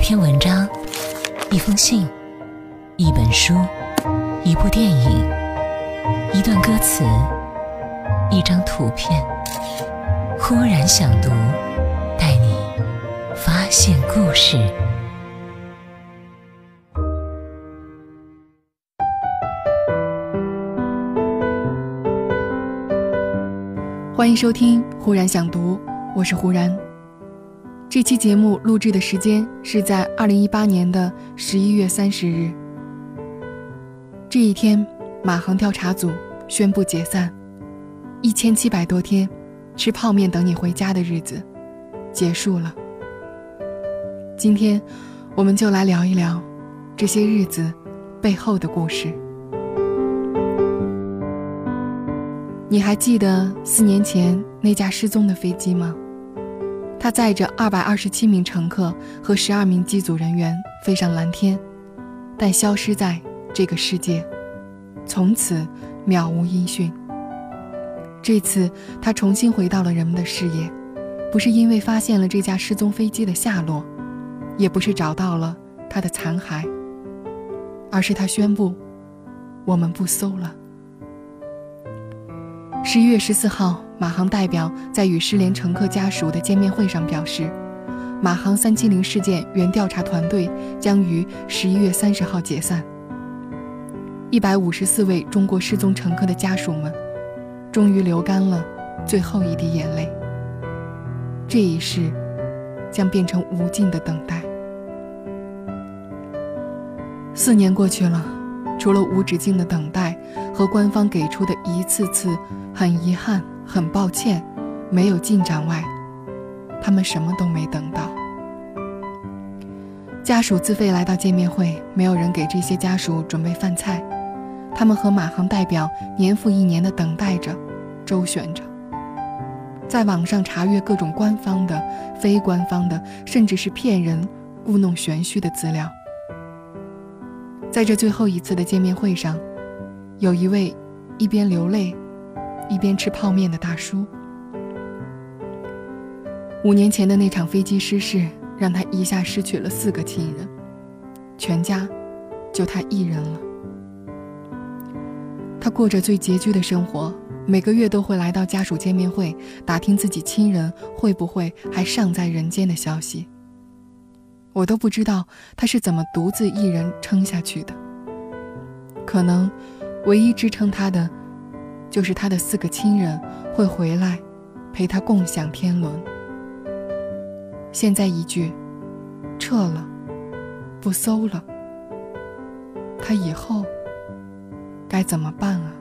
一篇文章，一封信，一本书，一部电影，一段歌词，一张图片。忽然想读，带你发现故事。欢迎收听《忽然想读》，我是忽然。这期节目录制的时间是在二零一八年的十一月三十日。这一天，马航调查组宣布解散，一千七百多天吃泡面等你回家的日子结束了。今天，我们就来聊一聊这些日子背后的故事。你还记得四年前那架失踪的飞机吗？他载着二百二十七名乘客和十二名机组人员飞上蓝天，但消失在这个世界，从此渺无音讯。这次，他重新回到了人们的视野，不是因为发现了这架失踪飞机的下落，也不是找到了它的残骸，而是他宣布：我们不搜了。十一月十四号。马航代表在与失联乘客家属的见面会上表示，马航三七零事件原调查团队将于十一月三十号解散。一百五十四位中国失踪乘客的家属们，终于流干了最后一滴眼泪。这一世，将变成无尽的等待。四年过去了，除了无止境的等待和官方给出的一次次很遗憾。很抱歉，没有进展外，他们什么都没等到。家属自费来到见面会，没有人给这些家属准备饭菜，他们和马航代表年复一年的等待着，周旋着，在网上查阅各种官方的、非官方的，甚至是骗人、故弄玄虚的资料。在这最后一次的见面会上，有一位一边流泪。一边吃泡面的大叔。五年前的那场飞机失事，让他一下失去了四个亲人，全家就他一人了。他过着最拮据的生活，每个月都会来到家属见面会，打听自己亲人会不会还尚在人间的消息。我都不知道他是怎么独自一人撑下去的。可能，唯一支撑他的。就是他的四个亲人会回来，陪他共享天伦。现在一句，撤了，不搜了，他以后该怎么办啊？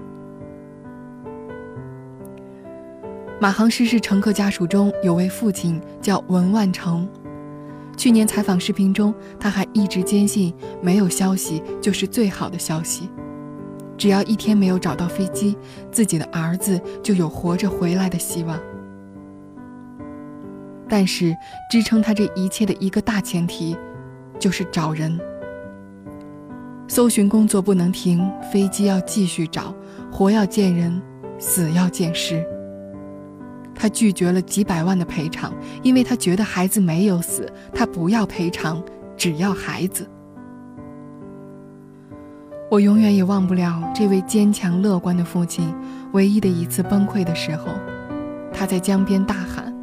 马航失事乘客家属中有位父亲叫文万成，去年采访视频中，他还一直坚信没有消息就是最好的消息。只要一天没有找到飞机，自己的儿子就有活着回来的希望。但是支撑他这一切的一个大前提，就是找人。搜寻工作不能停，飞机要继续找，活要见人，死要见尸。他拒绝了几百万的赔偿，因为他觉得孩子没有死，他不要赔偿，只要孩子。我永远也忘不了这位坚强乐观的父亲唯一的一次崩溃的时候，他在江边大喊：“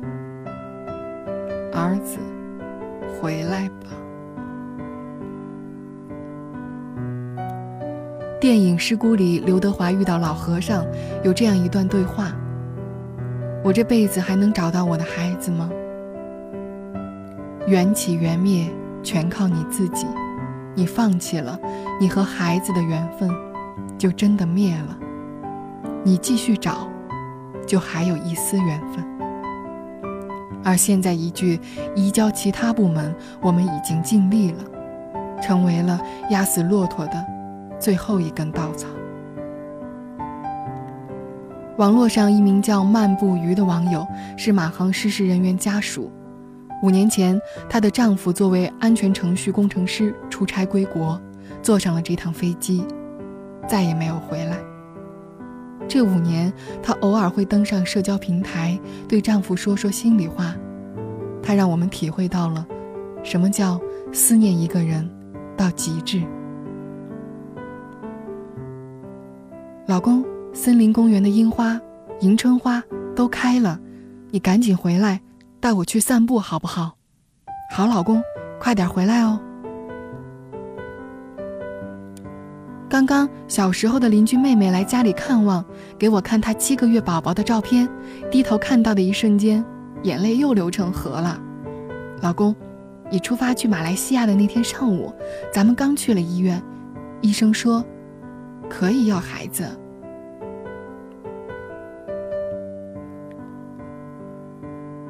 儿子，回来吧！”电影《失孤》里，刘德华遇到老和尚，有这样一段对话：“我这辈子还能找到我的孩子吗？缘起缘灭，全靠你自己。”你放弃了，你和孩子的缘分就真的灭了。你继续找，就还有一丝缘分。而现在一句移交其他部门，我们已经尽力了，成为了压死骆驼的最后一根稻草。网络上一名叫漫步鱼的网友是马航失事人员家属。五年前，她的丈夫作为安全程序工程师出差归国，坐上了这趟飞机，再也没有回来。这五年，她偶尔会登上社交平台，对丈夫说说心里话。她让我们体会到了什么叫思念一个人到极致。老公，森林公园的樱花、迎春花都开了，你赶紧回来，带我去散步好不好？好，老公，快点回来哦。刚刚小时候的邻居妹妹来家里看望，给我看她七个月宝宝的照片，低头看到的一瞬间，眼泪又流成河了。老公，你出发去马来西亚的那天上午，咱们刚去了医院，医生说可以要孩子。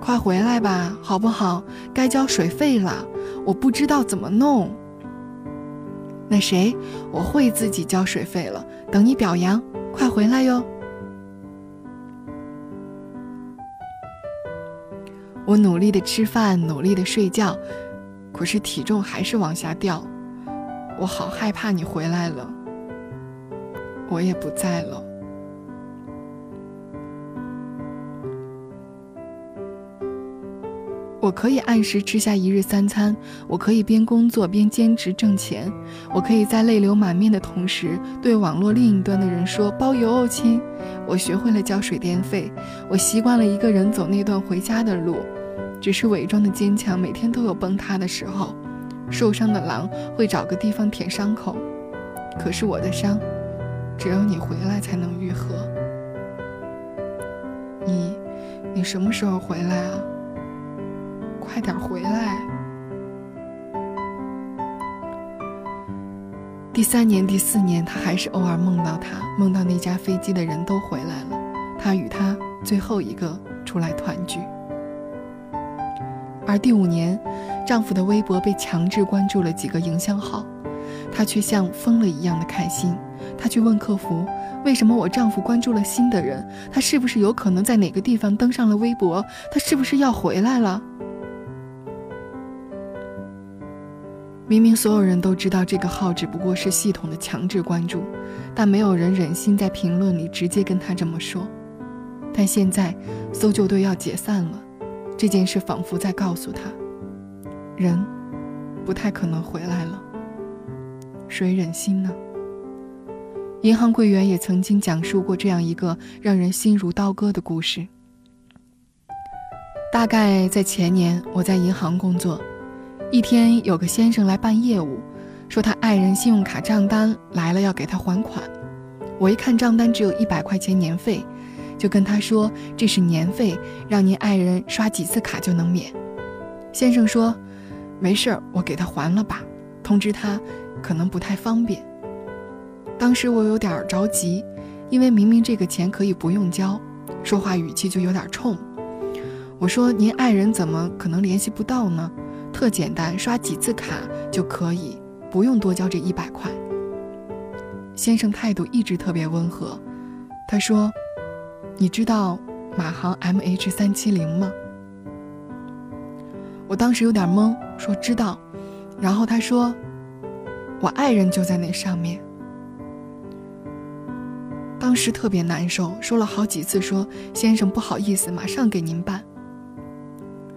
快回来吧，好不好？该交水费了，我不知道怎么弄。那谁，我会自己交水费了。等你表扬，快回来哟。我努力的吃饭，努力的睡觉，可是体重还是往下掉。我好害怕你回来了，我也不在了。我可以按时吃下一日三餐，我可以边工作边兼职挣钱，我可以在泪流满面的同时对网络另一端的人说包邮哦，亲。我学会了交水电费，我习惯了一个人走那段回家的路，只是伪装的坚强，每天都有崩塌的时候。受伤的狼会找个地方舔伤口，可是我的伤，只有你回来才能愈合。你，你什么时候回来啊？快点回来！第三年、第四年，他还是偶尔梦到他，梦到那架飞机的人都回来了，他与他最后一个出来团聚。而第五年，丈夫的微博被强制关注了几个营销号，她却像疯了一样的开心。她去问客服：“为什么我丈夫关注了新的人？他是不是有可能在哪个地方登上了微博？他是不是要回来了？”明明所有人都知道这个号只不过是系统的强制关注，但没有人忍心在评论里直接跟他这么说。但现在搜救队要解散了，这件事仿佛在告诉他，人不太可能回来了。谁忍心呢？银行柜员也曾经讲述过这样一个让人心如刀割的故事。大概在前年，我在银行工作。一天，有个先生来办业务，说他爱人信用卡账单来了，要给他还款。我一看账单只有一百块钱年费，就跟他说这是年费，让您爱人刷几次卡就能免。先生说没事儿，我给他还了吧，通知他可能不太方便。当时我有点着急，因为明明这个钱可以不用交，说话语气就有点冲。我说您爱人怎么可能联系不到呢？特简单，刷几次卡就可以，不用多交这一百块。先生态度一直特别温和，他说：“你知道马航 MH 三七零吗？”我当时有点懵，说知道。然后他说：“我爱人就在那上面。”当时特别难受，说了好几次，说：“先生不好意思，马上给您办。”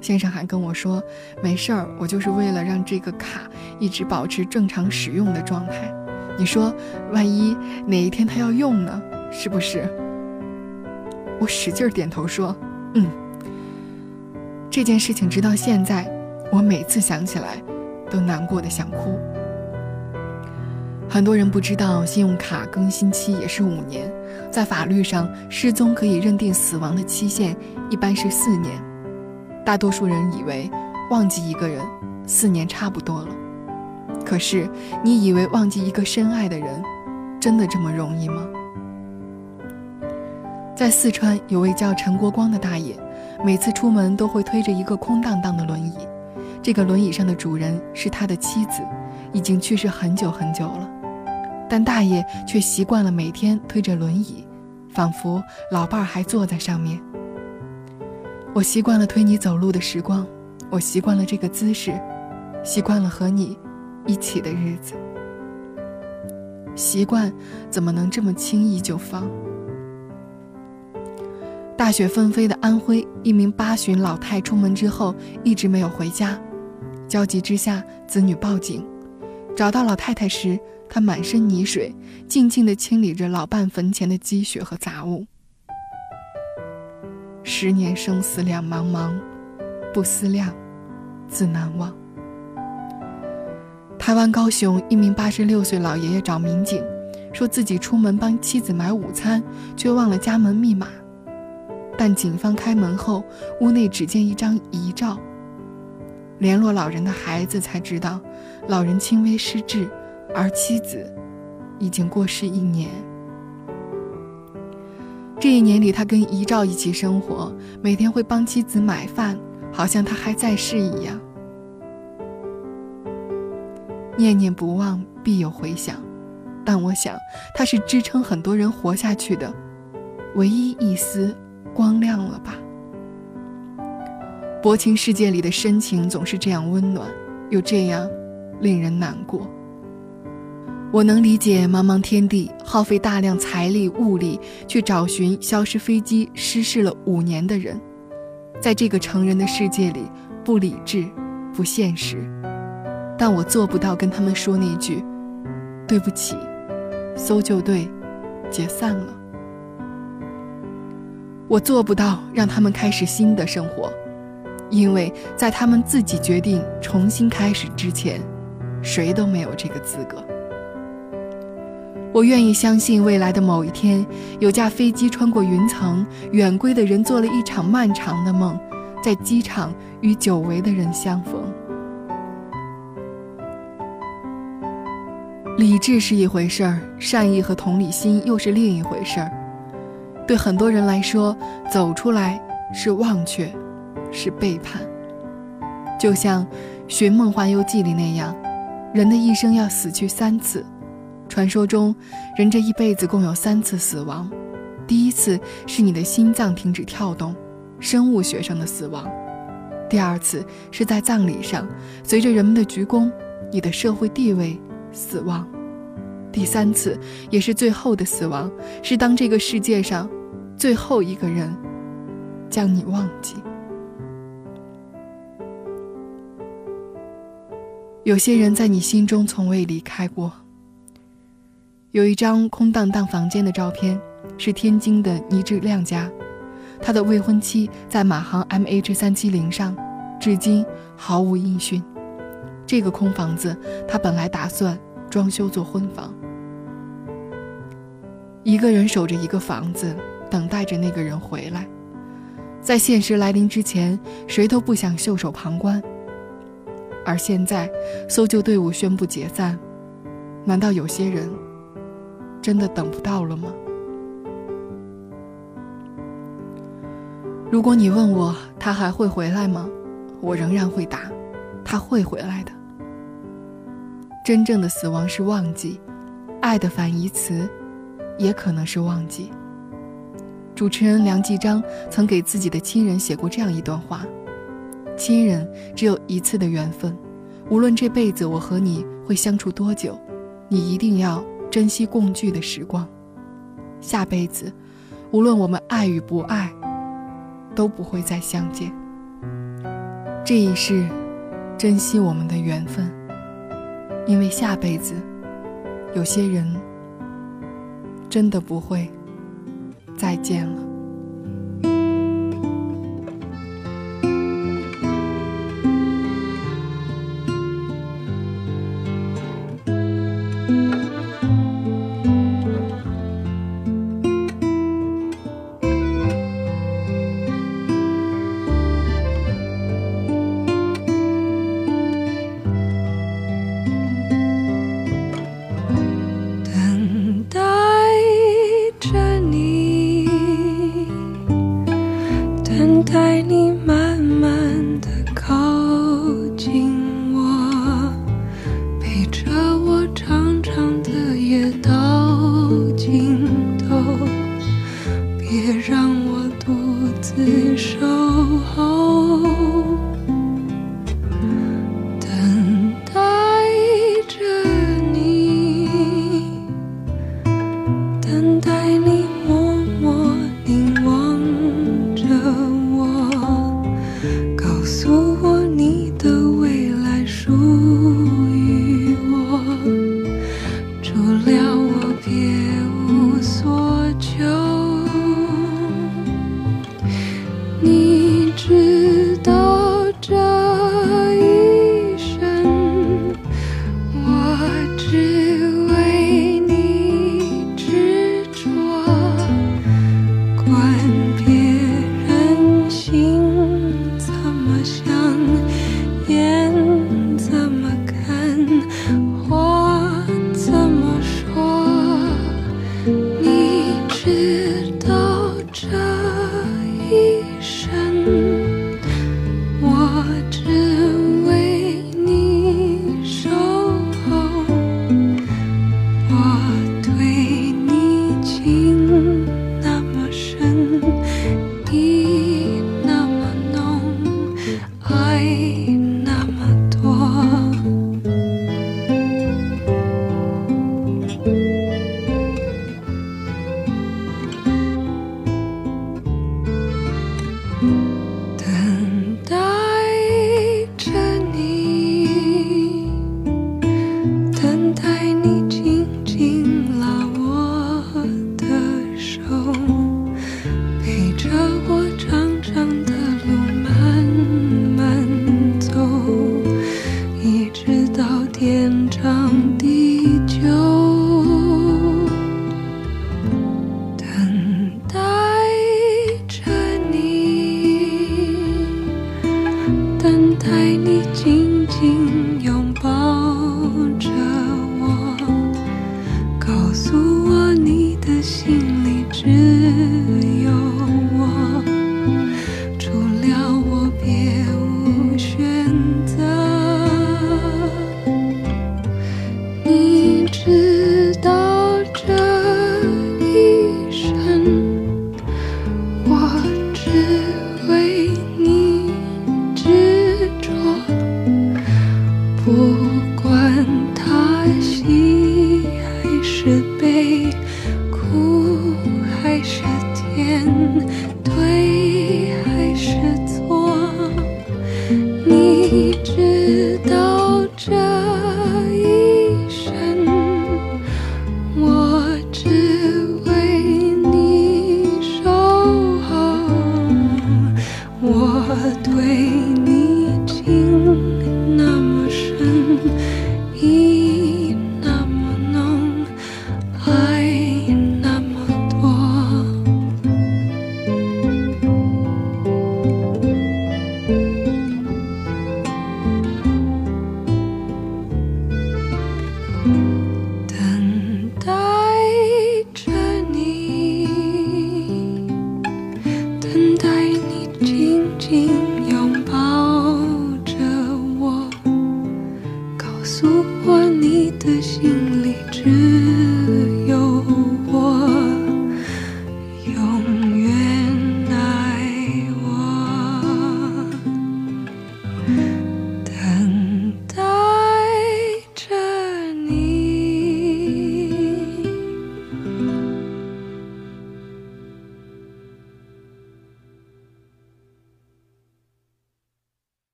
先生还跟我说：“没事儿，我就是为了让这个卡一直保持正常使用的状态。你说，万一哪一天他要用呢？是不是？”我使劲点头说：“嗯。”这件事情直到现在，我每次想起来，都难过的想哭。很多人不知道，信用卡更新期也是五年，在法律上，失踪可以认定死亡的期限一般是四年。大多数人以为忘记一个人四年差不多了，可是你以为忘记一个深爱的人真的这么容易吗？在四川有位叫陈国光的大爷，每次出门都会推着一个空荡荡的轮椅，这个轮椅上的主人是他的妻子，已经去世很久很久了，但大爷却习惯了每天推着轮椅，仿佛老伴儿还坐在上面。我习惯了推你走路的时光，我习惯了这个姿势，习惯了和你一起的日子。习惯怎么能这么轻易就放？大雪纷飞的安徽，一名八旬老太出门之后一直没有回家，焦急之下，子女报警。找到老太太时，她满身泥水，静静地清理着老伴坟前的积雪和杂物。十年生死两茫茫，不思量，自难忘。台湾高雄一名八十六岁老爷爷找民警，说自己出门帮妻子买午餐，却忘了家门密码。但警方开门后，屋内只见一张遗照。联络老人的孩子才知道，老人轻微失智，而妻子已经过世一年。这一年里，他跟遗照一起生活，每天会帮妻子买饭，好像他还在世一样。念念不忘，必有回响。但我想，他是支撑很多人活下去的唯一一丝光亮了吧。薄情世界里的深情总是这样温暖，又这样令人难过。我能理解茫茫天地耗费大量财力物力去找寻消失飞机失事了五年的人，在这个成人的世界里不理智、不现实。但我做不到跟他们说那句“对不起，搜救队解散了”。我做不到让他们开始新的生活。因为在他们自己决定重新开始之前，谁都没有这个资格。我愿意相信，未来的某一天，有架飞机穿过云层，远归的人做了一场漫长的梦，在机场与久违的人相逢。理智是一回事儿，善意和同理心又是另一回事儿。对很多人来说，走出来是忘却。是背叛，就像《寻梦环游记》里那样，人的一生要死去三次。传说中，人这一辈子共有三次死亡：第一次是你的心脏停止跳动，生物学上的死亡；第二次是在葬礼上，随着人们的鞠躬，你的社会地位死亡；第三次，也是最后的死亡，是当这个世界上最后一个人将你忘记。有些人在你心中从未离开过。有一张空荡荡房间的照片，是天津的倪志亮家，他的未婚妻在马航 MH 三七零上，至今毫无音讯。这个空房子，他本来打算装修做婚房。一个人守着一个房子，等待着那个人回来，在现实来临之前，谁都不想袖手旁观。而现在，搜救队伍宣布解散，难道有些人真的等不到了吗？如果你问我他还会回来吗？我仍然会答，他会回来的。真正的死亡是忘记，爱的反义词也可能是忘记。主持人梁继章曾给自己的亲人写过这样一段话。亲人只有一次的缘分，无论这辈子我和你会相处多久，你一定要珍惜共聚的时光。下辈子，无论我们爱与不爱，都不会再相见。这一世，珍惜我们的缘分，因为下辈子，有些人真的不会再见了。自守候